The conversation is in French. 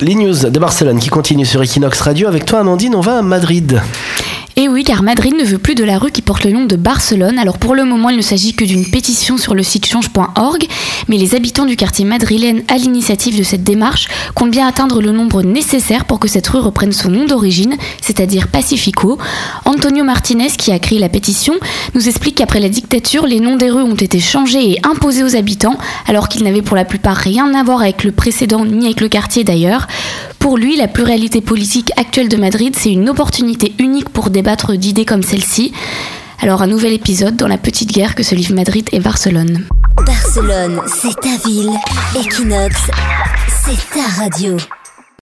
Les news de Barcelone qui continuent sur Equinox Radio. Avec toi, Amandine, on va à Madrid. Et oui, car Madrid ne veut plus de la rue qui porte le nom de Barcelone. Alors pour le moment, il ne s'agit que d'une pétition sur le site change.org, mais les habitants du quartier madrilène à l'initiative de cette démarche comptent bien atteindre le nombre nécessaire pour que cette rue reprenne son nom d'origine, c'est-à-dire Pacifico. Antonio Martinez, qui a créé la pétition, nous explique qu'après la dictature, les noms des rues ont été changés et imposés aux habitants, alors qu'ils n'avaient pour la plupart rien à voir avec le précédent ni avec le quartier d'ailleurs. Pour lui, la pluralité politique actuelle de Madrid, c'est une opportunité unique pour débattre d'idées comme celle-ci. Alors un nouvel épisode dans la petite guerre que se livrent Madrid et Barcelone. Barcelone, c'est ta ville. Equinox, c'est ta radio.